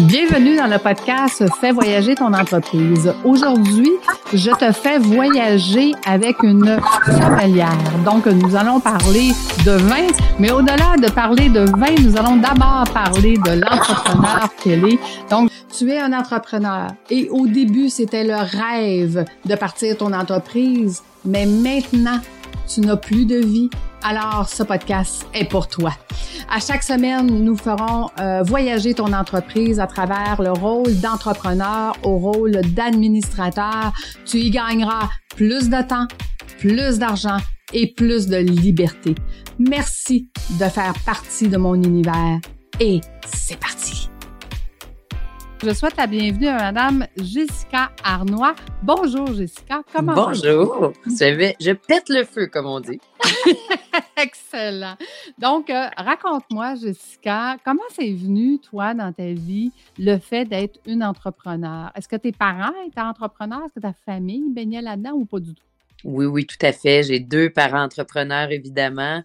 Bienvenue dans le podcast Fais voyager ton entreprise. Aujourd'hui, je te fais voyager avec une sommelière. Donc, nous allons parler de vin, mais au-delà de parler de vin, nous allons d'abord parler de l'entrepreneur qu'elle est. Donc, tu es un entrepreneur et au début, c'était le rêve de partir ton entreprise, mais maintenant, tu n'as plus de vie, alors ce podcast est pour toi. À chaque semaine, nous ferons euh, voyager ton entreprise à travers le rôle d'entrepreneur au rôle d'administrateur. Tu y gagneras plus de temps, plus d'argent et plus de liberté. Merci de faire partie de mon univers et c'est parti. Je souhaite la bienvenue à Madame Jessica Arnois. Bonjour Jessica, comment Bonjour. Je, je pète le feu, comme on dit. Excellent. Donc, euh, raconte-moi, Jessica, comment c'est venu, toi, dans ta vie, le fait d'être une entrepreneur? Est-ce que tes parents étaient entrepreneurs? Est-ce que ta famille baignait là-dedans ou pas du tout? Oui, oui, tout à fait. J'ai deux parents entrepreneurs, évidemment.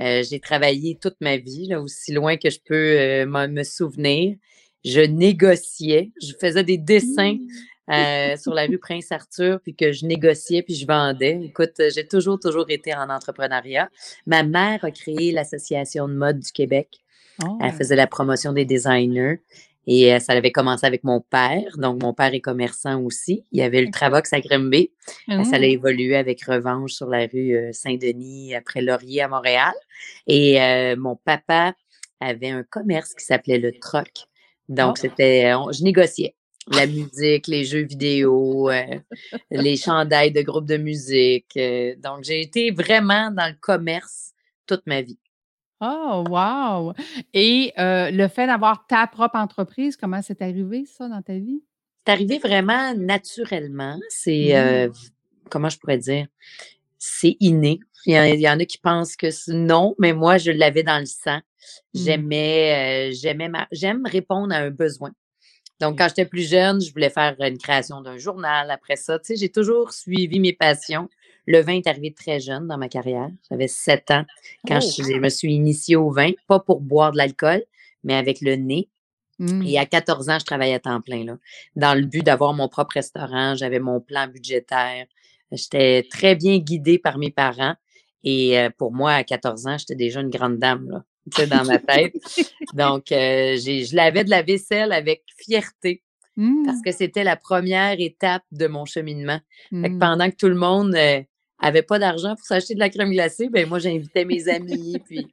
Euh, j'ai travaillé toute ma vie, là, aussi loin que je peux euh, me souvenir je négociais, je faisais des dessins mmh. euh, sur la rue Prince-Arthur, puis que je négociais, puis je vendais. Écoute, j'ai toujours, toujours été en entrepreneuriat. Ma mère a créé l'Association de mode du Québec. Elle oh. faisait la promotion des designers. Et euh, ça avait commencé avec mon père. Donc, mon père est commerçant aussi. Il y avait le Travox à Grimby. Ça a mmh. évolué avec Revanche sur la rue euh, Saint-Denis, après Laurier à Montréal. Et mon papa avait un commerce qui s'appelait le Troc. Donc, ah. c'était, je négociais la musique, les jeux vidéo, euh, les chandails de groupes de musique. Euh, donc, j'ai été vraiment dans le commerce toute ma vie. Oh, wow! Et euh, le fait d'avoir ta propre entreprise, comment c'est arrivé ça dans ta vie? C'est arrivé vraiment naturellement. C'est, mmh. comment je pourrais dire, c'est inné. Il y, en, a qui pensent que non, mais moi, je l'avais dans le sang. Mmh. J'aimais, euh, j'aimais j'aime répondre à un besoin. Donc, quand j'étais plus jeune, je voulais faire une création d'un journal. Après ça, tu sais, j'ai toujours suivi mes passions. Le vin est arrivé très jeune dans ma carrière. J'avais sept ans quand oh! je, me suis initiée au vin, pas pour boire de l'alcool, mais avec le nez. Mmh. Et à 14 ans, je travaillais à temps plein, là, dans le but d'avoir mon propre restaurant. J'avais mon plan budgétaire. J'étais très bien guidée par mes parents. Et euh, pour moi, à 14 ans, j'étais déjà une grande dame. Là dans ma tête. Donc, euh, je lavais de la vaisselle avec fierté parce mmh. que c'était la première étape de mon cheminement. Mmh. pendant que tout le monde n'avait euh, pas d'argent pour s'acheter de la crème glacée, ben moi, j'invitais mes amis. puis,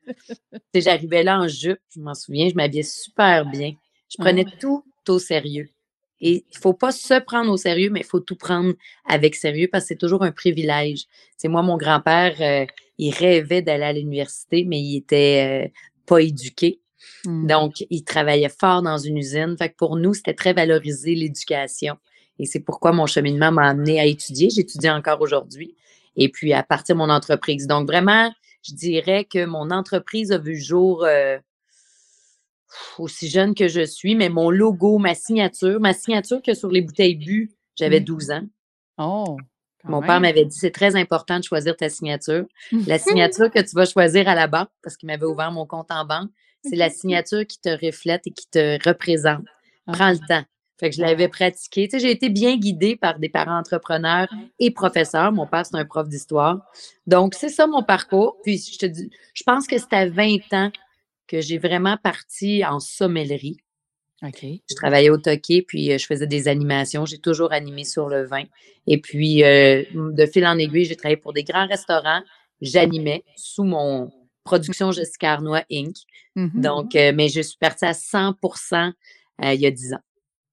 j'arrivais là en jupe, je m'en souviens, je m'habillais super bien. Je prenais tout au sérieux. Et il faut pas se prendre au sérieux, mais il faut tout prendre avec sérieux parce que c'est toujours un privilège. C'est moi, mon grand-père, euh, il rêvait d'aller à l'université, mais il était euh, pas éduqué. Mmh. Donc, il travaillait fort dans une usine. Fait que pour nous, c'était très valorisé l'éducation. Et c'est pourquoi mon cheminement m'a amené à étudier. J'étudie encore aujourd'hui. Et puis, à partir de mon entreprise. Donc, vraiment, je dirais que mon entreprise a vu le jour euh, aussi jeune que je suis, mais mon logo, ma signature, ma signature que sur les bouteilles bu, j'avais 12 mmh. ans. Oh! Mon père m'avait dit c'est très important de choisir ta signature. La signature que tu vas choisir à la banque, parce qu'il m'avait ouvert mon compte en banque, c'est la signature qui te reflète et qui te représente. Prends le temps. Fait que je l'avais pratiqué. Tu sais, j'ai été bien guidée par des parents entrepreneurs et professeurs. Mon père, c'est un prof d'histoire. Donc, c'est ça mon parcours. Puis, je te dis, je pense que c'est à 20 ans que j'ai vraiment parti en sommellerie. Je travaillais au Toqué, puis euh, je faisais des animations. J'ai toujours animé sur le vin. Et puis, euh, de fil en aiguille, j'ai travaillé pour des grands restaurants. J'animais sous mon production Jessica Arnois Inc. Mm-hmm. Donc, euh, mais je suis partie à 100% il y a 10 ans.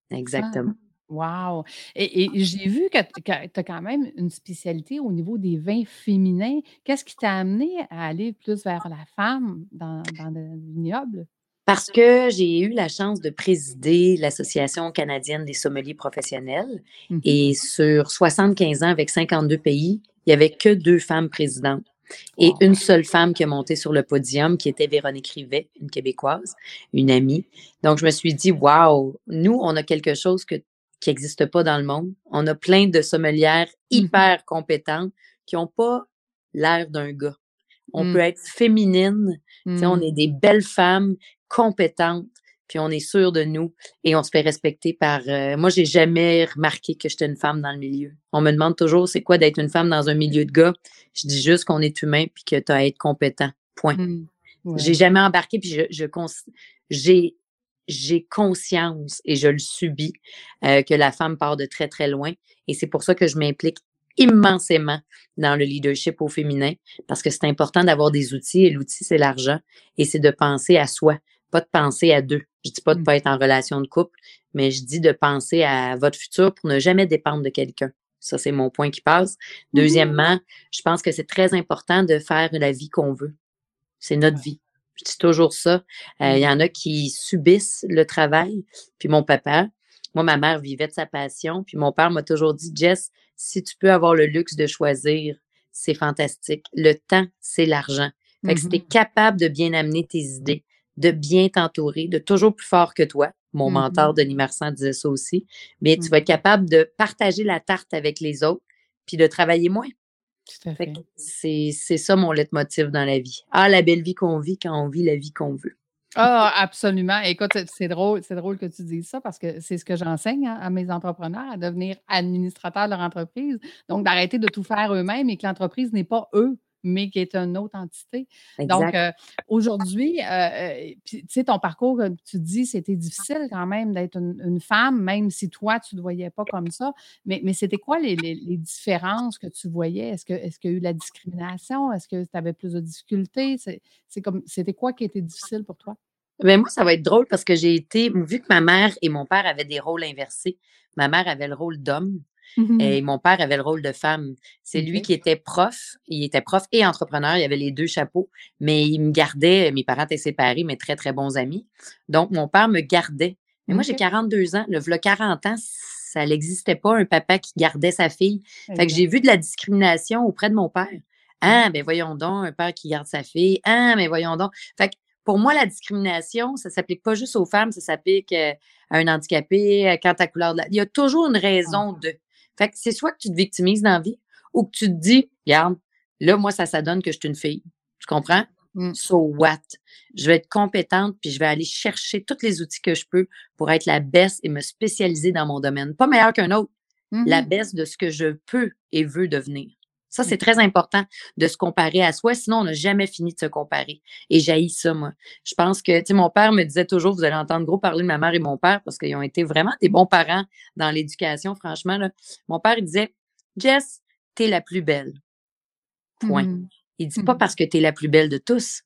Exactement. Wow! Et, j'ai vu que tu as quand même une spécialité au niveau des vins féminins. Qu'est-ce qui t'a amené à aller plus vers la femme dans, dans le vignoble? Parce que j'ai eu la chance de présider l'Association canadienne des sommeliers professionnels mmh et sur 75 ans avec 52 pays, il n'y avait que deux femmes présidentes et une seule femme qui a monté sur le podium, qui était Véronique Rivet, une Québécoise, une amie. Donc, je me suis dit, waouh, nous, on a quelque chose que, qui n'existe pas dans le monde. On a plein de sommelières mmh hyper compétentes qui n'ont pas l'air d'un gars. On mmh. peut être féminine, on est des belles femmes compétentes, puis on est sûr de nous et on se fait respecter par. Euh, moi, j'ai jamais remarqué que j'étais une femme dans le milieu. On me demande toujours c'est quoi d'être une femme dans un milieu de gars? Je dis juste qu'on est humain puis que tu as à être compétent. Point. Mmh. J'ai jamais embarqué puis je, je j'ai j'ai conscience et je le subis euh, que la femme part de très très loin et c'est pour ça que je m'implique immensément dans le leadership au féminin parce que c'est important d'avoir des outils et l'outil c'est l'argent et c'est de penser à soi, pas de penser à deux. Je dis pas de mmh. pas être en relation de couple, mais je dis de penser à votre futur pour ne jamais dépendre de quelqu'un. Ça, c'est mon point qui passe. Mmh Deuxièmement, je pense que c'est très important de faire la vie qu'on veut. C'est notre vie. Je dis toujours ça. Euh, il y en a qui subissent le travail. Puis mon papa, moi, ma mère vivait de sa passion. Puis mon père m'a toujours dit, Jess, si tu peux avoir le luxe de choisir, c'est fantastique. Le temps, c'est l'argent. Fait que si tu es capable de bien amener tes idées, de bien t'entourer, de toujours plus fort que toi. Mon mentor, mm-hmm. Denis Marsan, disait ça aussi. Mais tu vas être mm-hmm. capable de partager la tarte avec les autres, puis de travailler moins. C'est ça mon leitmotiv dans la vie. Ah, la belle vie qu'on vit quand on vit la vie qu'on veut. Ah, absolument. Écoute, c'est drôle, c'est drôle que tu dises ça parce que c'est ce que j'enseigne hein, à mes entrepreneurs, à devenir administrateurs de leur entreprise. Donc, d'arrêter de tout faire eux-mêmes et que l'entreprise n'est pas eux mais qui est une autre entité. Donc, euh, aujourd'hui, euh, euh, tu sais, ton parcours, tu dis, c'était difficile quand même d'être une, femme, même si toi, tu ne te voyais pas comme ça. Mais, mais c'était quoi les, différences que tu voyais? Est-ce qu'il est y a eu la discrimination? Est-ce que tu avais plus de difficultés? C'est comme, c'était quoi qui était difficile pour toi? Ben moi, ça va être drôle parce que j'ai été, vu que ma mère et mon père avaient des rôles inversés, ma mère avait le rôle d'homme, Mmh et mon père avait le rôle de femme. C'est lui qui était prof. Il était prof et entrepreneur. Il avait les deux chapeaux, mais il me gardait. Mes parents étaient séparés, mais très, très bons amis. Donc, mon père me gardait. Mais moi, j'ai 42 ans. Le 40 ans, ça n'existait pas, un papa qui gardait sa fille. Fait que j'ai vu de la discrimination auprès de mon père. Ah, ben voyons donc, un père qui garde sa fille. Ah, mais voyons donc. Fait que pour moi, la discrimination, ça ne s'applique pas juste aux femmes, ça s'applique euh, à un handicapé, euh, quand ta couleur de la... Il y a toujours une raison de. Fait que c'est soit que tu te victimises dans la vie ou que tu te dis, regarde, là, moi, ça, ça donne que je suis une fille. Tu comprends? Mm. So what? Je vais être compétente puis je vais aller chercher tous les outils que je peux pour être la baisse et me spécialiser dans mon domaine. Pas meilleur qu'un autre. La mm-hmm. baisse de ce que je peux et veux devenir. Ça, c'est très important de se comparer à soi, sinon on n'a jamais fini de se comparer. Et j'haïs ça, moi. Je pense que, tu sais, mon père me disait toujours, vous allez entendre gros parler de ma mère et mon père parce qu'ils ont été vraiment des bons parents dans l'éducation, franchement. Là. Mon père, il disait, Jess, t'es la plus belle. Point. Mmh il dit pas mmh parce que t'es la plus belle de tous.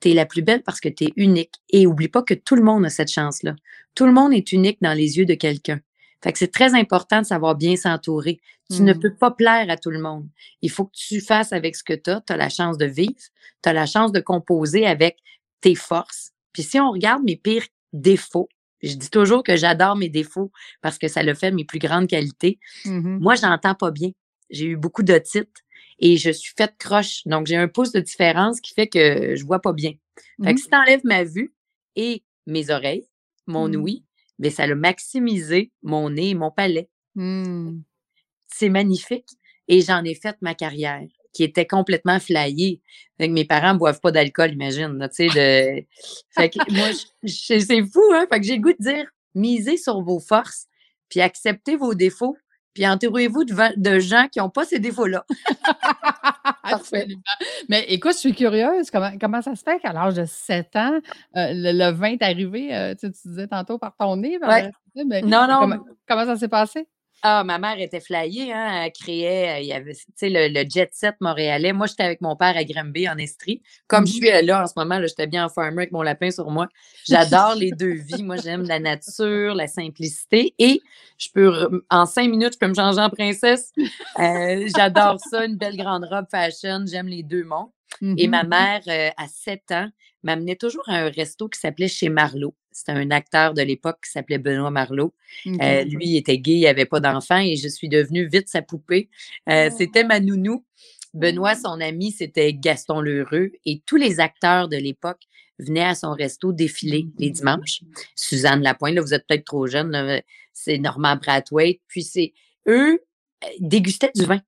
T'es la plus belle parce que t'es unique. Et oublie pas que tout le monde a cette chance-là. Tout le monde est unique dans les yeux de quelqu'un. Fait que c'est très important de savoir bien s'entourer. Tu ne mmh. peux pas plaire à tout le monde. Il faut que tu fasses avec ce que tu as. Tu as la chance de vivre. Tu as la chance de composer avec tes forces. Puis si on regarde mes pires défauts, je dis toujours que j'adore mes défauts parce que ça le fait mes plus grandes qualités. Mmh Moi, j'entends pas bien. J'ai eu beaucoup de titres et je suis faite croche. Donc, j'ai un pouce de différence qui fait que je vois pas bien. Fait que mmh. si tu enlèves ma vue et mes oreilles, mon ouïe, mais ça a maximisé mon nez et mon palais. Mmh. C'est magnifique. Et j'en ai fait ma carrière, qui était complètement flyée. mes parents ne boivent pas d'alcool, imagine. Tu sais, fait que moi, c'est fou, hein? Fait que j'ai le goût de dire, misez sur vos forces, puis acceptez vos défauts, puis entourez-vous de, de, gens qui n'ont pas ces défauts-là. Absolument. Mais écoute, je suis curieuse, comment, comment ça se fait qu'à l'âge de 7 ans, euh, le, vin est arrivé, euh, tu, disais tantôt par ton nez, non, non. comment ça s'est passé? Ah, ma mère était flyée, hein, elle créait, euh, il y avait, tu sais, le, jet set montréalais. Moi, j'étais avec mon père à Granby, en Estrie. Comme je mmh suis là en ce moment, j'étais bien en farmer avec mon lapin sur moi. J'adore les deux vies. Moi, j'aime la nature, la simplicité et je peux, en cinq minutes, je peux me changer en princesse. Euh, j'adore ça, une belle grande robe fashion. J'aime les deux mondes. Et ma mmh mère, euh, à sept ans, m'amenait toujours à un resto qui s'appelait Chez Marlot. C'était un acteur de l'époque qui s'appelait Benoît Marlot. Euh, lui, il était gay, il n'avait pas d'enfant et je suis devenue vite sa poupée. Euh, c'était ma nounou. Benoît, oh. son ami, c'était Gaston Lheureux et tous les acteurs de l'époque venaient à son resto défiler les dimanches. Suzanne Lapointe, là, vous êtes peut-être trop jeune, c'est Normand Brathwaite. Puis c'est eux dégustaient du vin.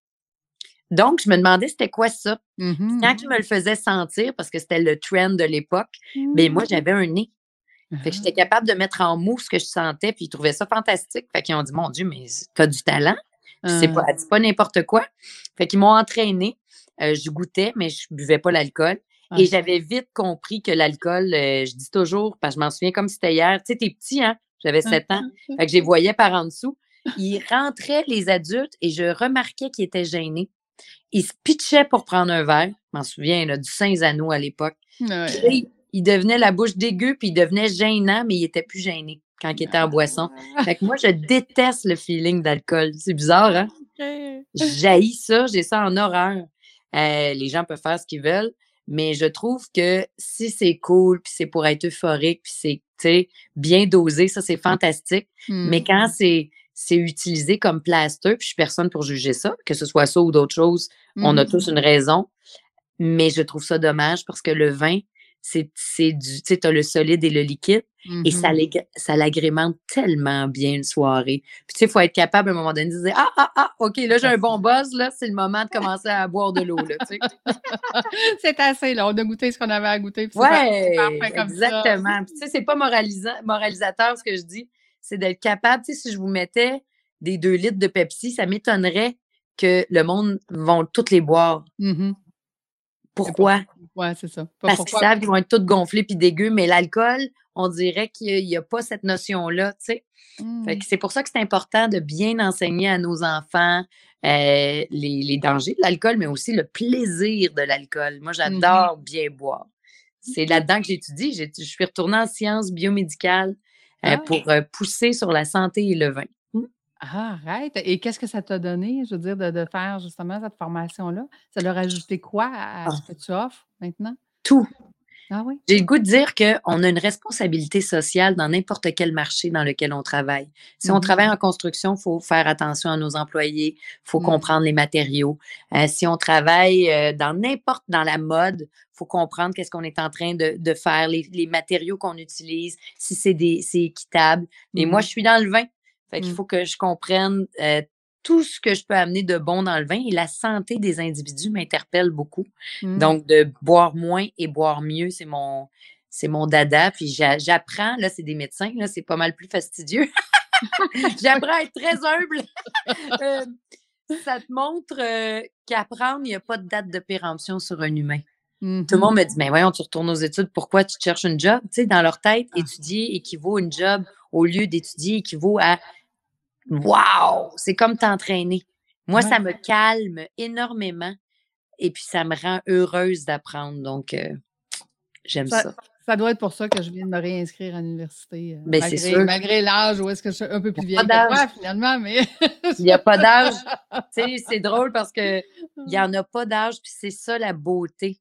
Donc, je me demandais c'était quoi ça? Quand ils me le faisaient sentir, parce que c'était le trend de l'époque, mais ben, moi, j'avais un nez. Fait que j'étais capable de mettre en mots ce que je sentais, puis ils trouvaient ça fantastique. Fait qu'ils ont dit, mon Dieu, mais t'as du talent. C'est pas, Ah. pas n'importe quoi. Fait qu'ils m'ont entraîné. Euh, je goûtais, mais je buvais pas l'alcool. Et j'avais vite compris que l'alcool, euh, je dis toujours, parce que je m'en souviens comme si c'était hier. Tu sais, t'es petit, hein? J'avais 7 ans. Fait que je les voyais par en dessous. Ils rentraient, les adultes, et je remarquais qu'ils étaient gênés. Ils se pitchaient pour prendre un verre. Je m'en souviens, là, du Saint-Zano à l'époque. Puis Ouais. Il, devenait la bouche dégueu, puis il devenait gênant, mais il était plus gêné quand il était en boisson. Fait que moi, je déteste le feeling d'alcool. C'est bizarre, hein? Ok. J'haïs ça, j'ai ça en horreur. Euh, les gens peuvent faire ce qu'ils veulent, mais je trouve que si c'est cool, puis c'est pour être euphorique, puis c'est, bien dosé, ça, c'est fantastique. Mais Hmm. quand c'est c'est utilisé comme plaster, puis je suis personne pour juger ça, que ce soit ça ou d'autres choses, on a Mhm. tous une raison. Mais je trouve ça dommage parce que le vin, c'est c'est du, tu sais, t'as le solide et le liquide, et ça Mhm. l'ég- ça l'agrémente tellement bien une soirée. Puis tu sais, il faut être capable à un moment donné de dire, ah, ah, ah, OK, là, j'ai un bon buzz, là, c'est le moment de commencer à boire de l'eau, là, tu sais. C'est assez, là. On a goûté ce qu'on avait à goûter. puis Ouais, par- c'est parfait comme ça. exactement. Puis, tu sais, c'est pas moralisant, moralisateur ce que je dis, c'est d'être capable. Tu sais, si je vous mettais des deux litres de Pepsi, ça m'étonnerait que le monde vont toutes les boire. Mhm. Pourquoi? Ouais, c'est ça. Pas Parce qu'ils savent qu'ils vont être toutes gonflées puis dégueu, mais l'alcool, on dirait qu'il n'y a, pas cette notion-là, tu sais. Que c'est pour ça que c'est important de bien enseigner à nos enfants euh, les, les dangers de l'alcool, mais aussi le plaisir de l'alcool. Moi, j'adore bien boire. C'est là-dedans que j'étudie. Je suis retournée en sciences biomédicales euh, Ah. pour euh, pousser sur la santé et le vin. Ah, arrête. Et qu'est-ce que ça t'a donné, je veux dire, de, de faire justement cette formation-là? Ça leur a ajouté quoi à, Ah. ce que tu offres maintenant? Tout. Ah oui? J'ai le goût de dire qu'on a une responsabilité sociale dans n'importe quel marché dans lequel on travaille. Si on Mhm. travaille en construction, il faut faire attention à nos employés, il faut Mhm. comprendre les matériaux. Euh, si on travaille euh, dans n'importe, dans la mode, il faut comprendre qu'est-ce qu'on est en train de, de faire, les, les matériaux qu'on utilise, si c'est des- c'est équitable. Et moi, Mhm. je suis dans le vin. Fait qu'il Mhm. faut que je comprenne euh, tout ce que je peux amener de bon dans le vin et la santé des individus m'interpelle beaucoup. Hmm. Donc, de boire moins et boire mieux, c'est mon, c'est mon dada. Puis j'a- j'apprends, là, c'est des médecins, là, c'est pas mal plus fastidieux. J'apprends à être très humble. Euh, ça te montre euh, qu'apprendre, il n'y a pas de date de péremption sur un humain. Tout le Mhm. monde me dit, mais voyons, tu retournes aux études, pourquoi tu cherches une job? Tu sais, dans leur tête, Ah. étudier équivaut à une job au lieu d'étudier équivaut à Wow! C'est comme t'entraîner. Moi, Ouais. ça me calme énormément et puis ça me rend heureuse d'apprendre. Donc, euh, j'aime ça. Ça, ça doit être pour ça que je viens de me réinscrire à l'université. euh, Ben, c'est malgré, sûr. malgré l'âge où est-ce que je suis un peu plus vieille pas que toi, finalement, mais. Il n'y a pas d'âge. Tu sais, c'est drôle parce que il n'y en a pas d'âge, puis c'est ça la beauté.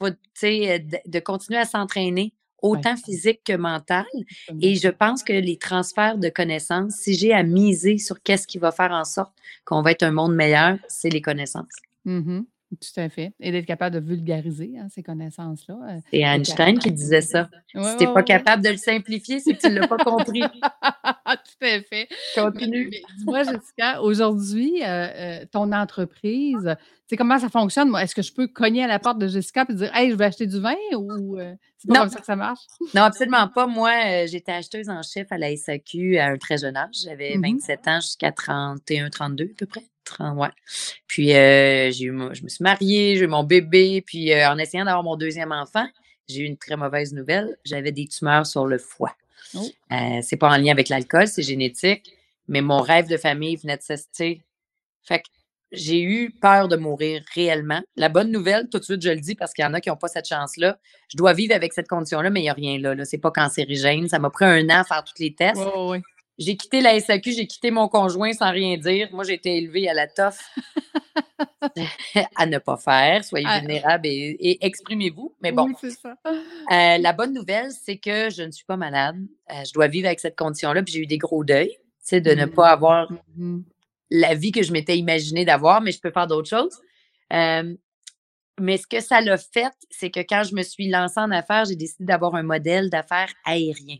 Faut, sais, euh, de, de continuer à s'entraîner, autant physique que mental. Mmh. Et je pense que les transferts de connaissances, si j'ai à miser sur qu'est-ce qui va faire en sorte qu'on va être un monde meilleur, c'est les connaissances. Mhm. Tout à fait. Et d'être capable de vulgariser hein, ces connaissances-là. euh, C'est Einstein qui disait ça. Ouais, Si tu n'es ouais, pas ouais. capable de le simplifier, c'est que tu ne l'as pas compris. Tout à fait. Continue. dis-moi, Jessica, aujourd'hui, euh, euh, ton entreprise, comment ça fonctionne? Moi, Est-ce que je peux cogner à la porte de Jessica et dire Hey, je vais acheter du vin ou euh, c'est pas Non. comme ça que ça marche? Non, absolument pas. Moi, euh, j'étais acheteuse en chef à la SAQ à un très jeune âge. J'avais Mhm. 27 ans jusqu'à 31, 32 à peu près. 30, ouais. Puis, euh, j'ai eu je me suis mariée, j'ai eu mon bébé. Puis, en essayant d'avoir mon deuxième enfant, j'ai eu une très mauvaise nouvelle. J'avais des tumeurs sur le foie. Oh. C'est pas en lien avec l'alcool, c'est génétique. Mais mon rêve de famille venait de cesser. Fait que j'ai eu peur de mourir réellement. La bonne nouvelle, tout de suite, je le dis parce qu'il y en a qui n'ont pas cette chance-là. Je dois vivre avec cette condition-là, mais il n'y a rien là. là. C'est pas cancérigène. Ça m'a pris un an à faire tous les tests. Oui. J'ai quitté la SAQ, j'ai quitté mon conjoint sans rien dire. Moi, j'ai été élevée à la toffe à ne pas faire. Soyez Ah. vulnérables et, et exprimez-vous. Mais bon, Oui, ça. euh, la bonne nouvelle, c'est que je ne suis pas malade. Euh, je dois vivre avec cette condition-là. Puis j'ai eu des gros deuils, tu sais, de ne Mhm. pas avoir Mhm. La vie que je m'étais imaginé d'avoir, mais je peux faire d'autres choses. Euh, mais ce que ça l'a fait, c'est que quand je me suis lancée en affaires, j'ai décidé d'avoir un modèle d'affaires aérien.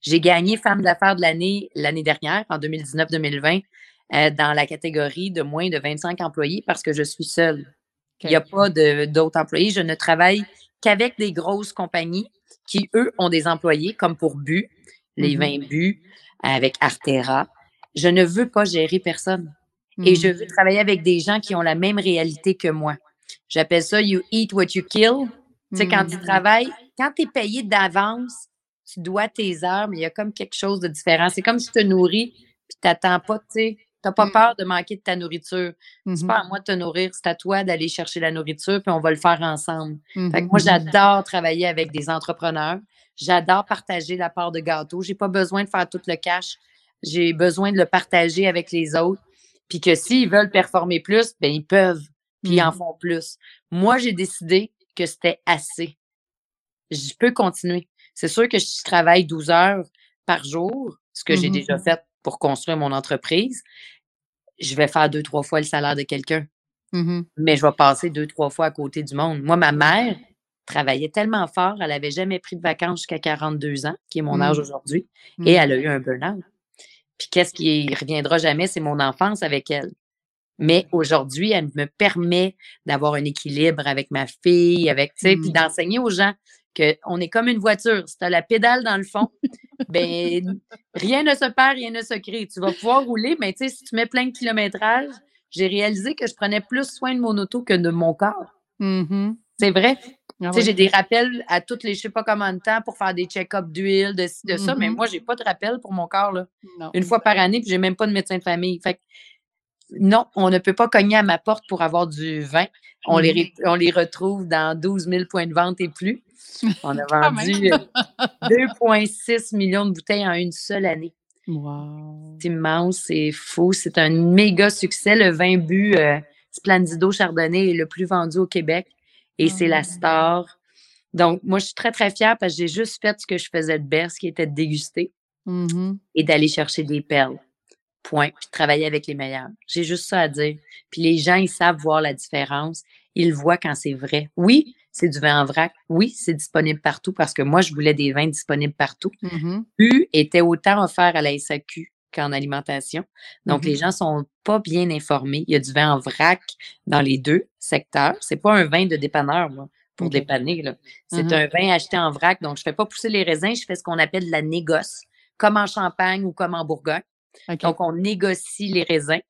J'ai gagné femme d'affaires de l'année l'année dernière, en 2019-2020, euh, dans la catégorie de moins de 25 employés parce que je suis seule. Il n'y a pas d'autres employés. Je ne travaille qu'avec des grosses compagnies qui, eux, ont des employés, comme pour Bu, les Mhm. 20 buts avec Artera. Je ne veux pas gérer personne. Et je Mhm. veux travailler avec des gens qui ont la même réalité que moi. J'appelle ça you eat what you kill. Tu sais, quand tu Mhm. travailles, quand tu es payé d'avance, tu dois tes heures, mais il y a comme quelque chose de différent. C'est comme si tu te nourris, puis tu n'attends pas, tu sais, tu n'as pas Mm. peur de manquer de ta nourriture. C'est Mhm. pas à moi de te nourrir, c'est à toi d'aller chercher la nourriture, puis on va le faire ensemble. Fait que moi, j'adore travailler avec des entrepreneurs. J'adore partager la part de gâteau. J'ai pas besoin de faire tout le cash. J'ai besoin de le partager avec les autres. Puis que s'ils veulent performer plus, ben ils peuvent. Puis ils en Mhm. font plus. Moi, j'ai décidé que c'était assez. Je peux continuer. C'est sûr que je travaille 12 heures par jour, ce que j'ai Mhm. déjà fait pour construire mon entreprise. Je vais faire deux, trois fois le salaire de quelqu'un Mhm. mais je vais passer deux, trois fois à côté du monde. Moi, ma mère travaillait tellement fort, elle n'avait jamais pris de vacances jusqu'à 42 ans, qui est mon âge Mm. aujourd'hui, Mm. et elle a eu un burn-out. Puis qu'est-ce qui reviendra jamais, c'est mon enfance avec elle. Mais aujourd'hui, elle me permet d'avoir un équilibre avec ma fille, avec, tu sais, puis Mm. d'enseigner aux gens qu'on est comme une voiture. Si tu as la pédale dans le fond, ben rien ne se perd, rien ne se crée. Tu vas pouvoir rouler, mais tu sais, si tu mets plein de kilométrage, j'ai réalisé que je prenais plus soin de mon auto que de mon corps. Mhm. C'est vrai. Ah oui. j'ai des rappels à toutes les, je sais pas combien de temps pour faire des check-ups d'huile, de ci, de ça, mais Mhm. moi, j'ai pas de rappel pour mon corps, là. Non. Une fois par année, puis j'ai même pas de médecin de famille. Fait que, non, on ne peut pas cogner à ma porte pour avoir du vin. On, les, Mhm. ré- on les retrouve dans 12 000 points de vente et plus. On a vendu euh, 2,6 millions de bouteilles en une seule année. Wow. C'est immense, c'est fou. C'est un méga succès. Le vin bu euh, Splendido Chardonnay est le plus vendu au Québec et c'est Ah. la star. Donc, moi, je suis très, très fière parce que j'ai juste fait ce que je faisais de best, qui était de déguster Mhm. et d'aller chercher des perles. Point. Puis de travailler avec les meilleurs. J'ai juste ça à dire. Puis les gens, ils savent voir la différence. Ils voient quand c'est vrai. Oui, c'est du vin en vrac. Oui, c'est disponible partout parce que moi, je voulais des vins disponibles partout. Mhm. U était autant offert à la SAQ qu'en alimentation. Donc, Mhm. les gens sont pas bien informés. Il y a du vin en vrac dans les deux secteurs. C'est pas un vin de dépanneur, moi, pour dépanner. C'est Mhm. un vin acheté en vrac. Donc, je fais pas pousser les raisins. Je fais ce qu'on appelle de la négoce, comme en Champagne ou comme en Bourgogne. Donc, on négocie les raisins.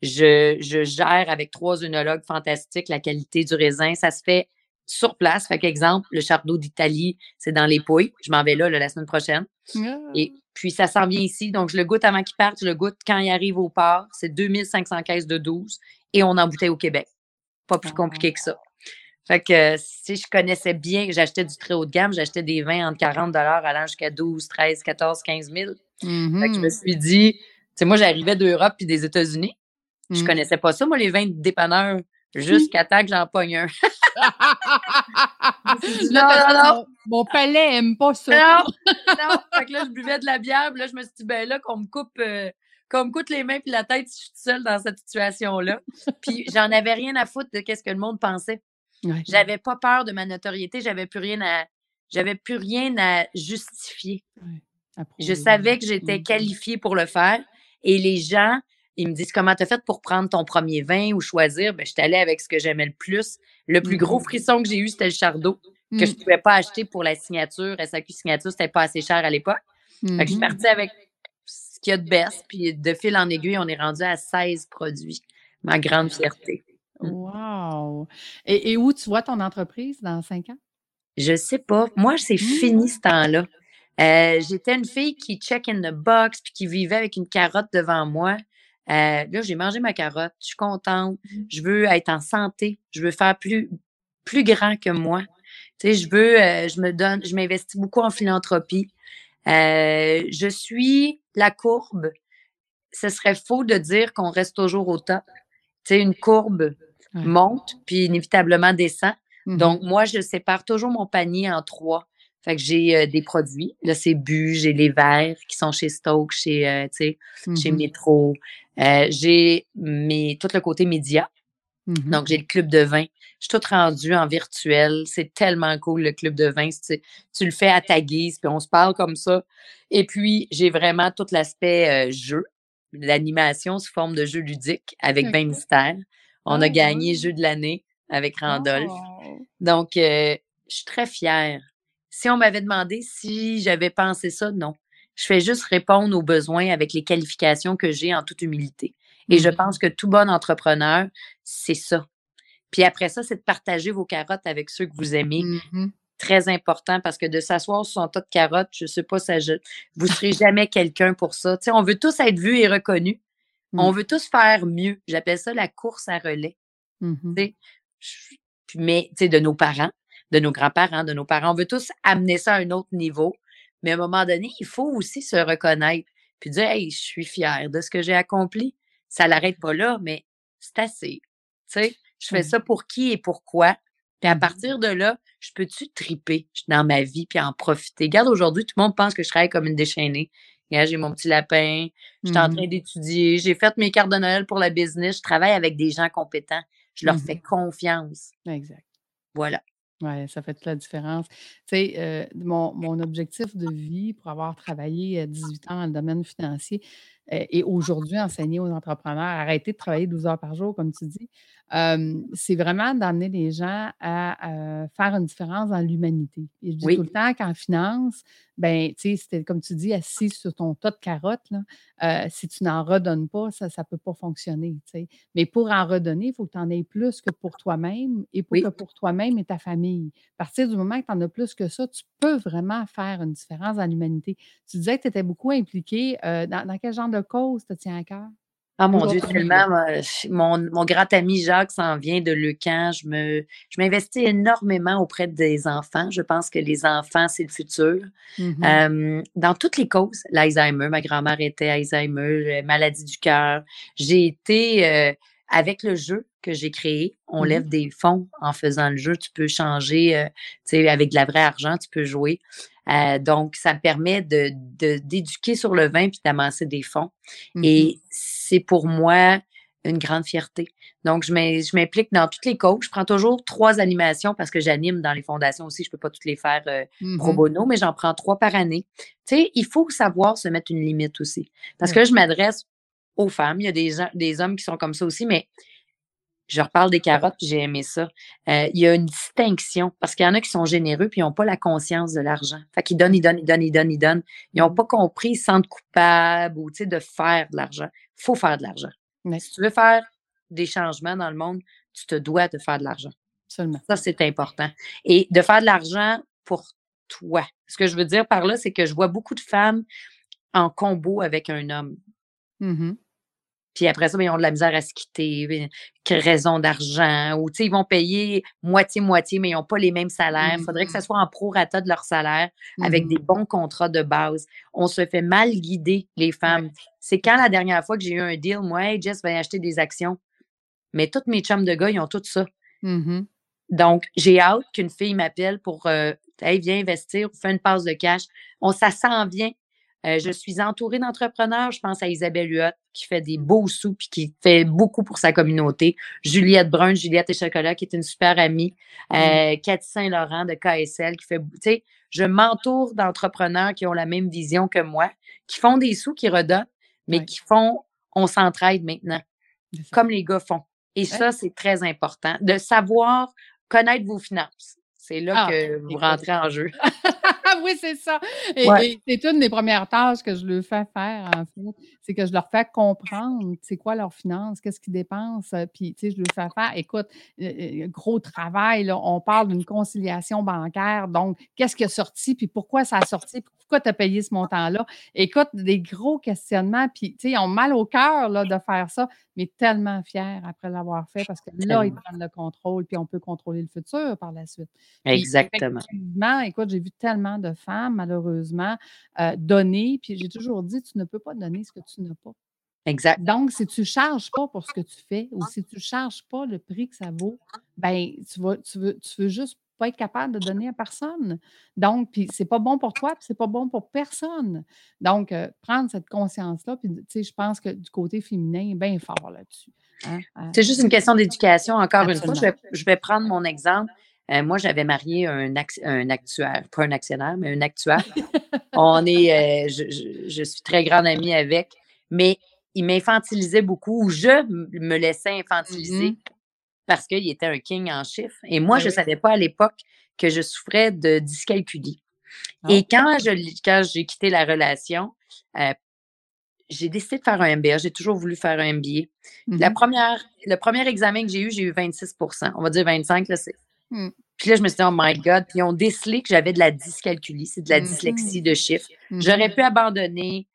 Je, je gère avec trois œnologues fantastiques la qualité du raisin. Ça se fait sur place. Fait qu'exemple, le Chardot d'Italie, c'est dans les Pouilles. Je m'en vais là, là, la semaine prochaine. Ah. Et puis, ça s'en vient ici. Donc, je le goûte avant qu'il parte. Je le goûte quand il arrive au port. C'est 2500 caisses de 12 et on en bouteille au Québec. Pas plus compliqué que ça. Fait que euh, si je connaissais bien, j'achetais du très haut de gamme, j'achetais des vins entre 40 allant jusqu'à 12, 13, 14, 15 000. Fait que je me Mhm. suis dit, tu sais, moi, j'arrivais d'Europe puis des États-Unis. Je Mhm. connaissais pas ça, moi, les vins de dépanneur, jusqu'à temps que j'en pogne un. Non, non, non. Mon, mon palais aime pas ça. Non, non. Fait que là, je buvais de la bière, puis là, je me suis dit, ben là, qu'on me coupe, euh, qu'on me coupe les mains puis la tête si je suis seule dans cette situation-là. Puis j'en avais rien à foutre de qu'est-ce que le monde pensait. Ouais. J'avais pas peur de ma notoriété, j'avais plus rien à, j'avais plus rien à justifier. Je savais que j'étais qualifiée pour le faire. Et les gens, ils me disent comment tu as fait pour prendre ton premier vin ou choisir? Ben, je suis allée avec ce que j'aimais le plus. Le plus gros Mhm. frisson que j'ai eu, c'était le Chardot, que je ne pouvais pas acheter pour la signature. SAQ signature, c'était pas assez cher à l'époque. Je suis Mhm. partie avec ce qu'il y a de best. Puis de fil en aiguille, on est rendu à 16 produits. Ma grande fierté. Wow. Et, et où tu vois ton entreprise dans cinq ans? Je sais pas. Moi, c'est Mm. fini ce temps-là. Euh, J'étais une fille qui check in the box puis qui vivait avec une carotte devant moi. Euh, là, j'ai mangé ma carotte. Je suis contente. Je veux être en santé. Je veux faire plus, plus grand que moi. Tu sais, je veux, euh, je me donne, je m'investis beaucoup en philanthropie. Euh, je suis la courbe. Ce serait faux de dire qu'on reste toujours au top. Tu sais, une courbe Ouais. monte puis inévitablement descend. Mhm. Donc, moi, je sépare toujours mon panier en trois. Fait que j'ai euh, des produits. Là, c'est bu, j'ai les verres qui sont chez Stoke, chez, euh, sais, chez. Métro. Euh, j'ai mes, tout le côté média. Mhm. Donc, j'ai le club de vin. Je suis toute rendue en virtuel. C'est tellement cool, le club de vin. Tu, tu le fais à ta guise, puis on se parle comme ça. Et puis, j'ai vraiment tout l'aspect euh, jeu, l'animation sous forme de jeu ludique avec Ok. 20 mystères. On Ah, a gagné ouais. jeu de l'année avec Randolph. Oh. Donc, euh, je suis très fière. Si on m'avait demandé si j'avais pensé ça, non. Je fais juste répondre aux besoins avec les qualifications que j'ai en toute humilité. Et je mmh pense que tout bon entrepreneur, c'est ça. Puis après ça, c'est de partager vos carottes avec ceux que vous aimez. Mmh Très important parce que de s'asseoir sur son tas de carottes, je ne sais pas, ça, je, vous ne serez jamais quelqu'un pour ça. on veut tous être vus et reconnus. On mmh. veut tous faire mieux. J'appelle ça la course à relais. Mais de nos parents, de nos grands-parents, de nos parents, on veut tous amener ça à un autre niveau. Mais à un moment donné, il faut aussi se reconnaître puis dire Hey, je suis fière de ce que j'ai accompli. Ça l'arrête pas là, mais c'est assez. Tu sais, je fais ça pour qui et pourquoi. Puis à mmh partir de là, je peux-tu triper dans ma vie puis en profiter? Regarde, aujourd'hui, tout le monde pense que je travaille comme une déchaînée. j'ai mon petit lapin, je suis en mmh train d'étudier, j'ai fait mes cartes de Noël pour la business, je travaille avec des gens compétents. Je leur fais mmh confiance. Exact. Voilà. Oui, ça fait toute la différence. Tu sais, euh, mon, mon objectif de vie pour avoir travaillé 18 ans dans le domaine financier euh, et aujourd'hui enseigner aux entrepreneurs, arrêter de travailler 12 heures par jour, comme tu dis, c'est vraiment d'amener les gens à, faire une différence dans l'humanité. Et je dis tout le temps qu'en finance, ben, tu sais, c'était comme tu dis, assis sur ton tas de carottes, là, si tu n'en redonnes pas, ça ne peut pas fonctionner. Mais pour en redonner, il faut que tu en aies plus que pour toi-même et pour que pour toi-même et ta famille. À partir du moment que tu en as plus que ça, tu peux vraiment faire une différence dans l'humanité. Tu disais que tu étais beaucoup impliqué. dans, dans, quel genre de cause te tient à cœur? Ah mon Dieu, tellement. Mon, mon grand ami Jacques s'en vient de Lecan. Je me, je m'investis énormément auprès des enfants. Je pense que les enfants, c'est le futur. Mmh dans toutes les causes, l'Alzheimer, ma grand-mère était Alzheimer, maladie du cœur. J'ai été euh, avec le jeu que j'ai créé. On mmh lève des fonds en faisant le jeu. Tu peux changer, euh, tu sais, avec de la vraie argent, tu peux jouer. Euh, donc, ça me permet de, d'éduquer sur le vin puis d'amasser des fonds. Mmh Et c'est pour moi une grande fierté. Donc, je m'implique dans toutes les causes. Je prends toujours trois animations parce que j'anime dans les fondations aussi. Je ne peux pas toutes les faire euh, mmh pro bono, mais j'en prends trois par année. Tu sais, il faut savoir se mettre une limite aussi. Parce que là, je m'adresse aux femmes. Il y a des, des hommes qui sont comme ça aussi, mais je reparle des carottes, j'ai aimé ça. Euh, il y a une distinction parce qu'il y en a qui sont généreux puis ils n'ont pas la conscience de l'argent. Fait qu'ils donnent, ils donnent, ils donnent, ils donnent, ils donnent. Ils n'ont pas compris, ils se sentent coupables ou de faire de l'argent. Il faut faire de l'argent. Si tu veux faire des changements dans le monde, tu te dois de faire de l'argent. Seulement. Ça, c'est important. Et de faire de l'argent pour toi. Ce que je veux dire par là, c'est que je vois beaucoup de femmes en combo avec un homme. Mm puis après ça, ben, ils ont de la misère à se quitter, raison d'argent, ou ils vont payer moitié-moitié, mais ils n'ont pas les mêmes salaires. Il faudrait que ça mmh. soit en prorata de leur salaire, avec des mmh bons contrats de base. On se fait mal guider, les femmes. C'est quand la dernière fois que j'ai eu un deal, moi, hey, Jess, va acheter des actions. Mais toutes mes chums de gars, ils ont tout ça. Mmh Donc, j'ai hâte qu'une fille m'appelle pour euh, Hey, viens investir, fais une passe de cash. On, ça s'en vient. Euh, je suis entourée d'entrepreneurs. Je pense à Isabelle Huot, qui fait des beaux sous et qui fait beaucoup pour sa communauté. Juliette Brun, Juliette et Chocolat, qui est une super amie. Euh, Cathy Saint-Laurent de KSL, qui fait. Tu sais, je m'entoure d'entrepreneurs qui ont la même vision que moi, qui font des sous, qui redonnent, mais qui font. On s'entraide maintenant, comme les gars font. Et ça, c'est très important. De savoir connaître vos finances. C'est là ah, que vous rentrez en jeu. oui, c'est ça. Et, c'est une des premières tâches que je leur fais faire, en fait. C'est que je leur fais comprendre c'est quoi leurs finances, qu'est-ce qu'ils dépensent. Euh, puis, tu sais, je leur fais faire, écoute, euh, euh, gros travail, là, on parle d'une conciliation bancaire. Donc, qu'est-ce qui a sorti, puis pourquoi ça a sorti, pourquoi tu as payé ce montant-là? Écoute, des gros questionnements, puis, tu sais, ils ont mal au cœur là, de faire ça, mais tellement fiers après l'avoir fait parce que là, ils prennent le contrôle, puis on peut contrôler le futur par la suite. Exactement. écoute, j'ai vu tellement de femmes, malheureusement, euh, donner. Puis j'ai toujours dit, tu ne peux pas donner ce que tu n'as pas. Exact. Donc, si tu ne charges pas pour ce que tu fais ou si tu ne charges pas le prix que ça vaut, ben tu, vas, tu, veux, tu veux juste pas être capable de donner à personne. Donc, puis c'est pas bon pour toi, puis c'est pas bon pour personne. Donc, euh, prendre cette conscience-là, puis tu sais, je pense que du côté féminin, bien fort là-dessus. Hein, euh, c'est juste une question d'éducation. Encore une fois, je vais, je vais, prendre mon exemple. Euh, moi, j'avais marié un, un, actuaire, pas un actionnaire, mais un actuaire. On est, euh, je, suis très grande amie avec, mais il m'infantilisait beaucoup, ou je me laissais infantiliser mm-hmm. Parce qu'il était un king en chiffres. Et moi, ben je ne savais pas à l'époque que je souffrais de dyscalculie. Et quand je quand j'ai quitté la relation, euh, j'ai décidé de faire un MBA. J'ai toujours voulu faire un MBA. La première, le premier examen que j'ai eu, j'ai eu 26% On va dire 25, là, c'est. Mm. Puis là, je me suis dit, oh my God. Puis ils ont décelé que j'avais de la dyscalculie, c'est de la Mhm. dyslexie de chiffres. J'aurais pu abandonner.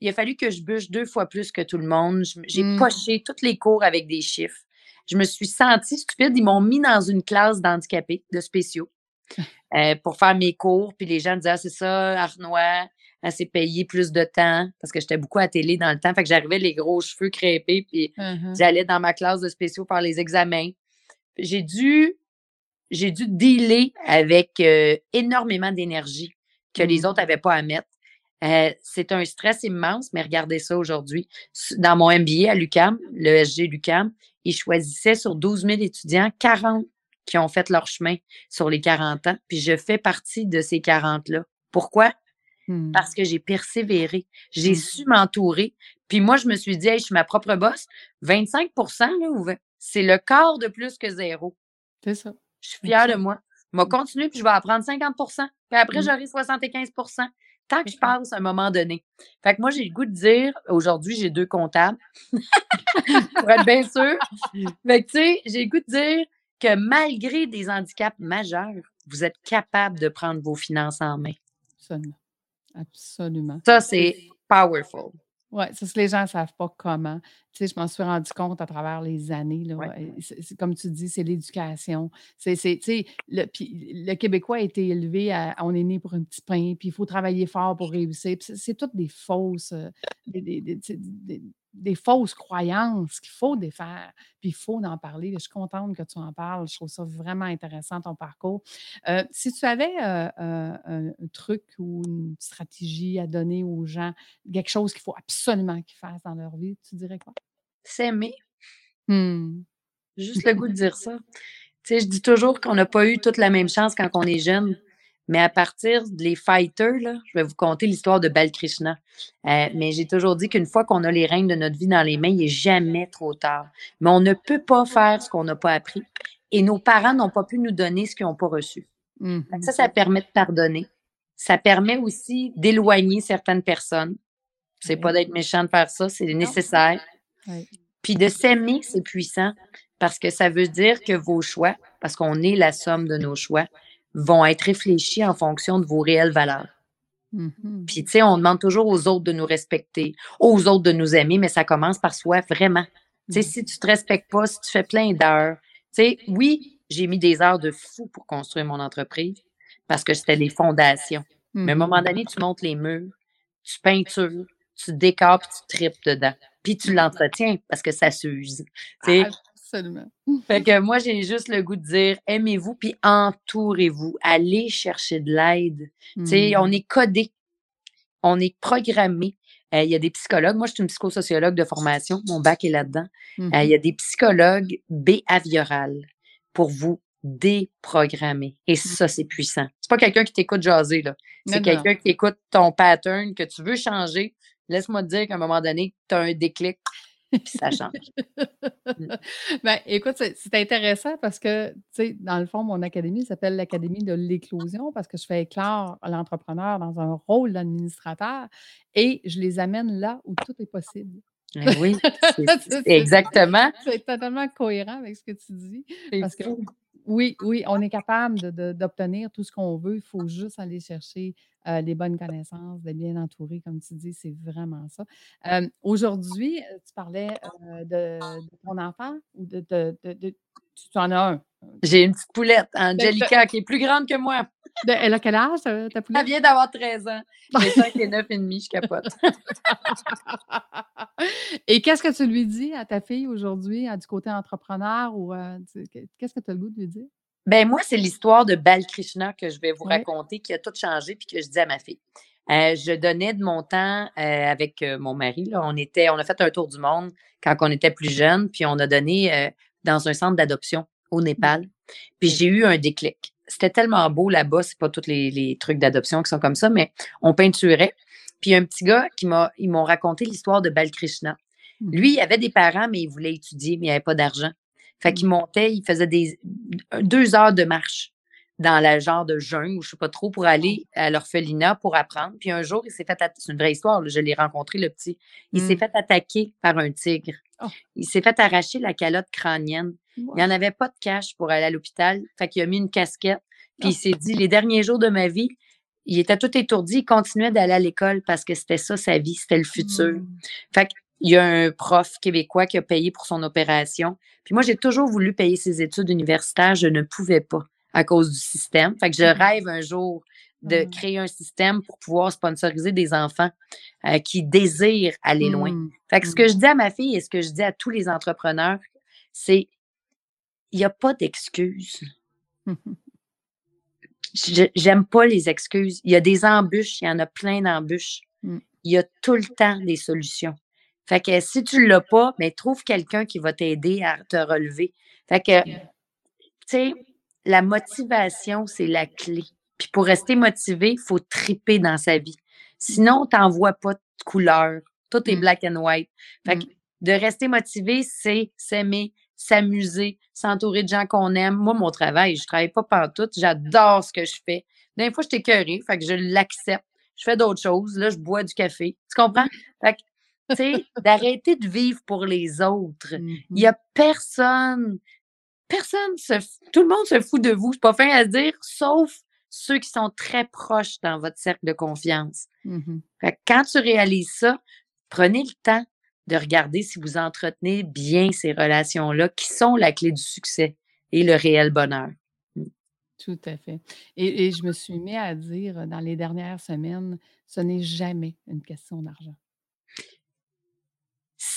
Il a fallu que je bûche deux fois plus que tout le monde. J'ai poché tous les cours avec des chiffres. Je me suis sentie stupide. Ils m'ont mis dans une classe d'handicapés, de spéciaux, euh, pour faire mes cours. Puis les gens disaient, ah, c'est ça, Arnois, elle s'est payée plus de temps parce que j'étais beaucoup à télé dans le temps. Fait que j'arrivais les gros cheveux crêpés, puis Mhm. j'allais dans ma classe de spéciaux faire les examens. J'ai dû, j'ai dû dealer avec euh, énormément d'énergie que les Mhm. autres n'avaient pas à mettre. Euh, c'est un stress immense, mais regardez ça aujourd'hui. Dans mon MBA à l'UCAM, le SG l'UCAM, ils choisissaient sur 12 000 étudiants 40 qui ont fait leur chemin sur les 40 ans. Puis je fais partie de ces 40-là. Pourquoi? Mhm. Parce que j'ai persévéré. J'ai Mm. su m'entourer. Puis moi, je me suis dit, hey, je suis ma propre boss. 25% là, c'est le quart de plus que zéro. C'est ça. Je suis fière de moi. Je vais continuer, puis je vais apprendre 50% Puis après, Mm. j'aurai 75 tant que je passe à un moment donné. Fait que moi, j'ai le goût de dire, aujourd'hui, j'ai deux comptables, pour être bien sûr. Fait que, tu sais, j'ai le goût de dire que malgré des handicaps majeurs, vous êtes capable de prendre vos finances en main. Absolument. Absolument. Ça, c'est powerful. Oui, ça, les gens ne savent pas comment. Tu sais, je m'en suis rendu compte à travers les années. Là, Ouais. comme tu dis, c'est l'éducation. C'est, tu sais, le, le Québécois a été élevé à on est né pour un petit pain, puis il faut travailler fort pour réussir. C'est, toutes des fausses, euh, des, des- des- tu sais, des- fausses croyances qu'il faut défaire. Puis il faut en parler. Je suis contente que tu en parles. Je trouve ça vraiment intéressant, ton parcours. Euh, si tu avais euh, euh, un, truc ou une stratégie à donner aux gens, quelque chose qu'il faut absolument qu'ils fassent dans leur vie, tu dirais quoi? S'aimer. Hmm. Juste le goût de dire ça. Tu sais, je dis toujours qu'on n'a pas eu toute la même chance quand on est jeune. Mais à partir des fighters, là, je vais vous conter l'histoire de Balkrishna. Euh, mais j'ai toujours dit qu'une fois qu'on a les règnes de notre vie dans les mains, il n'est jamais trop tard. Mais on ne peut pas faire ce qu'on n'a pas appris. Et nos parents n'ont pas pu nous donner ce qu'ils n'ont pas reçu. Fait que Ça, ça permet de pardonner. Ça permet aussi d'éloigner certaines personnes. C'est pas d'être méchant de faire ça, c'est nécessaire. Puis de s'aimer, c'est puissant parce que ça veut dire que vos choix, parce qu'on est la somme de nos choix, vont être réfléchis en fonction de vos réelles valeurs. Mhm. Puis, tu sais, on demande toujours aux autres de nous respecter, aux autres de nous aimer, mais ça commence par soi, vraiment. Tu sais, Mhm. si tu te respectes pas, si tu fais plein d'heures, tu sais, oui, j'ai mis des heures de fou pour construire mon entreprise parce que c'était les fondations. Mais à un moment donné, tu montes les murs, tu peintures, tu décores, puis tu tripes dedans. Puis tu l'entretiens parce que ça s'use. Tu sais. Absolument. Fait que moi, j'ai juste le goût de dire aimez-vous, puis entourez-vous. Allez chercher de l'aide. Tu sais, on est codé, on est programmé. Euh, Il y a des psychologues. Moi, je suis une psychosociologue de formation. Mon bac est là-dedans. Euh, Il y a des psychologues behaviorales pour vous déprogrammer. Et ça, c'est puissant. C'est pas quelqu'un qui t'écoute jaser, là. C'est quelqu'un qui écoute ton pattern, que tu veux changer. Laisse-moi te dire qu'à un moment donné, tu as un déclic, puis ça change. Ben, écoute, c'est intéressant parce que, tu sais, dans le fond, mon académie s'appelle l'Académie de l'éclosion parce que je fais éclore l'entrepreneur dans un rôle d'administrateur et je les amène là où tout est possible. Ben oui, c'est- exactement. C'est totalement cohérent avec ce que tu dis. Parce que. Oui, oui, on est capable d'obtenir tout ce qu'on veut. Il faut juste aller chercher euh, les bonnes connaissances, d'être bien entouré, comme tu dis, c'est vraiment ça. Euh, Aujourd'hui, euh, tu parlais euh, de, de ton enfant ou de, de- de- de- tu en as un? J'ai une petite poulette, Angelica, qui est plus grande que moi. De- elle a quel âge, ta, ta Elle poulette? vient d'avoir 13 ans. J'ai 5 et 9 et demi, je capote. Et qu'est-ce que tu lui dis à ta fille aujourd'hui, euh, du côté entrepreneur ou euh, qu'est-ce que tu as le goût de lui dire? Ben moi, c'est l'histoire de Balkrishna que je vais vous raconter, qui a tout changé, puis que je dis à ma fille. Euh, je donnais de mon temps euh, avec euh, mon mari. Là. On, était, on a fait un tour du monde quand on était plus jeune, puis on a donné euh, dans un centre d'adoption au Népal. Puis j'ai eu un déclic. C'était tellement beau là-bas, c'est pas tous les, les trucs d'adoption qui sont comme ça, mais on peinturait. Puis un petit gars qui m'a, ils m'ont raconté l'histoire de Balkrishna. Mhm. Lui, il avait des parents, mais il voulait étudier, mais il n'avait pas d'argent. Fait qu'il montait, il faisait des deux heures de marche dans la genre de jeûne ou je sais pas trop pour aller à l'orphelinat pour apprendre. Puis un jour, il s'est fait, c'est une vraie histoire, je l'ai rencontré le petit. Il s'est mmh. fait attaquer par un tigre. Oh. Il s'est fait arracher la calotte crânienne. Il n'y en avait pas de cash pour aller à l'hôpital. Fait qu'il a mis une casquette. Puis il s'est dit, les derniers jours de ma vie, il était tout étourdi. Il continuait d'aller à l'école parce que c'était ça sa vie, c'était le futur. Mmh. Fait qu'il y a un prof québécois qui a payé pour son opération. Puis moi, j'ai toujours voulu payer ses études universitaires. Je ne pouvais pas à cause du système. Fait que je mmh. rêve un jour de mmh. créer un système pour pouvoir sponsoriser des enfants euh, qui désirent aller loin. Fait que ce que je dis à ma fille et ce que je dis à tous les entrepreneurs, c'est il n'y a pas d'excuses. J'aime pas les excuses. Il y a des embûches, il y en a plein d'embûches. Il y a tout le temps des solutions. Fait que si tu ne l'as pas, mais trouve quelqu'un qui va t'aider à te relever. Fait que, tu sais, la motivation, c'est la clé. Puis pour rester motivé, il faut triper dans sa vie. Sinon, tu n'en pas de couleur. Tout est mm. black and white. Fait que mm. de rester motivé, c'est s'aimer, s'amuser, s'entourer de gens qu'on aime. Moi, mon travail, je travaille pas partout. J'adore ce que je fais. Des fois, je t'écœurée, fait que je l'accepte. Je fais d'autres choses. Là, je bois du café. Tu comprends? Fait que, tu sais, d'arrêter de vivre pour les autres. Il n'y a personne, personne se, tout le monde se fout de vous. C'est pas fin à dire, sauf ceux qui sont très proches dans votre cercle de confiance. Mm-hmm. Fait que quand tu réalises ça, prenez le temps de regarder si vous entretenez bien ces relations-là qui sont la clé du succès et le réel bonheur. Mmh. Tout à fait. Et, je me suis mis à dire dans les dernières semaines, ce n'est jamais une question d'argent.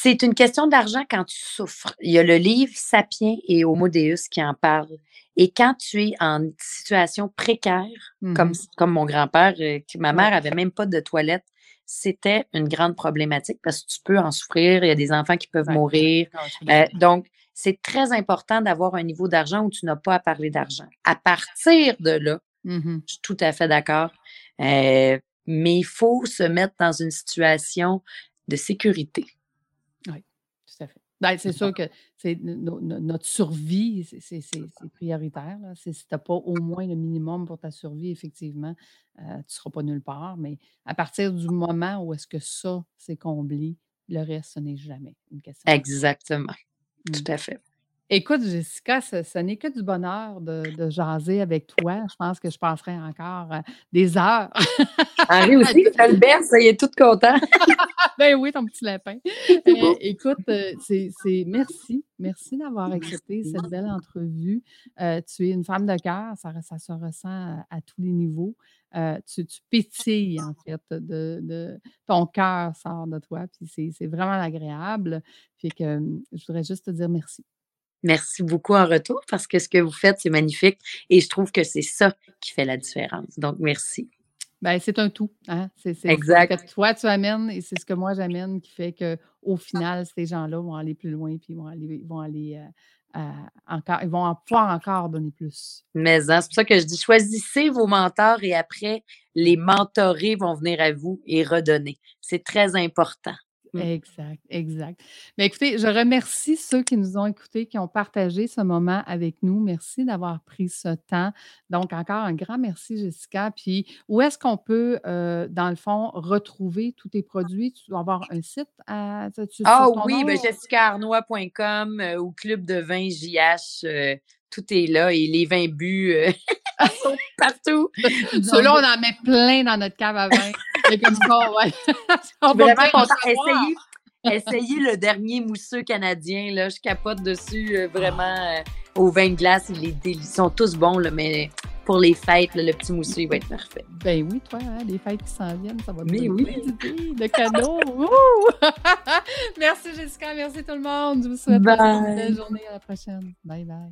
C'est une question d'argent quand tu souffres. Il y a le livre Sapiens et Homo Deus qui en parle. Et quand tu es en situation précaire, comme, mmh comme mon grand-père, euh, ma mère avait même pas de toilette c'était une grande problématique parce que tu peux en souffrir. Il y a des enfants qui peuvent mourir. Euh, donc, c'est très important d'avoir un niveau d'argent où tu n'as pas à parler d'argent. À partir de là, mmh je suis tout à fait d'accord. Euh, mais il faut se mettre dans une situation de sécurité. Oui, tout à fait. Ben, c'est sûr que c'est notre survie, c'est prioritaire. Si tu n'as pas au moins le minimum pour ta survie, effectivement, euh, tu ne seras pas nulle part. Mais à partir du moment où est-ce que ça, c'est comblé, le reste, ce n'est jamais une question. Exactement. Tout mmh. à fait. Écoute, Jessica, ce, n'est que du bonheur de, jaser avec toi. Je pense que je passerai encore euh, des heures. Henri aussi, Albert, ça y est tout content. ben oui, ton petit lapin. Euh, écoute, euh, c'est merci. Merci d'avoir accepté cette belle entrevue. tu es une femme de cœur, ça, se ressent à, tous les niveaux. tu, pétilles, en fait, de, ton cœur sort de toi, puis c'est vraiment agréable. Puis que je voudrais juste te dire merci. Merci beaucoup en retour parce que ce que vous faites, c'est magnifique et je trouve que c'est ça qui fait la différence. Donc, merci. Ben, c'est un tout. Hein? C'est, exact. Ce que toi, tu amènes et c'est ce que moi, j'amène qui fait qu'au final, ces gens-là vont aller plus loin puis vont aller, vont aller euh, euh, encore, ils vont pouvoir encore donner plus. Mais hein, c'est pour ça que je dis choisissez vos mentors et après, les mentorés vont venir à vous et redonner. C'est très important. Mmh. Exact, exact. Mais écoutez, je remercie ceux qui nous ont écoutés, qui ont partagé ce moment avec nous. Merci d'avoir pris ce temps. Donc, encore un grand merci, Jessica. Puis, où est-ce qu'on peut, euh, dans le fond, retrouver tous tes produits? Tu dois avoir un site à. Ah oui, ben, jessicaarnois.com euh, ou Club de vin JH. Euh, tout est là et les vins bu sont partout. Ceux-là, on en met plein dans notre cave à vin. vraiment Essayez, le dernier mousseux canadien. Là. Je capote dessus euh, vraiment euh, au vin de glace. Ils, sont tous bons, là, mais pour les fêtes, le petit mousseux, il va être parfait. Ben oui, toi, hein, les fêtes qui s'en viennent, ça va mais oui. de cadeaux. merci Jessica, merci tout le monde. Je vous souhaite une belle journée. À la prochaine. Bye bye.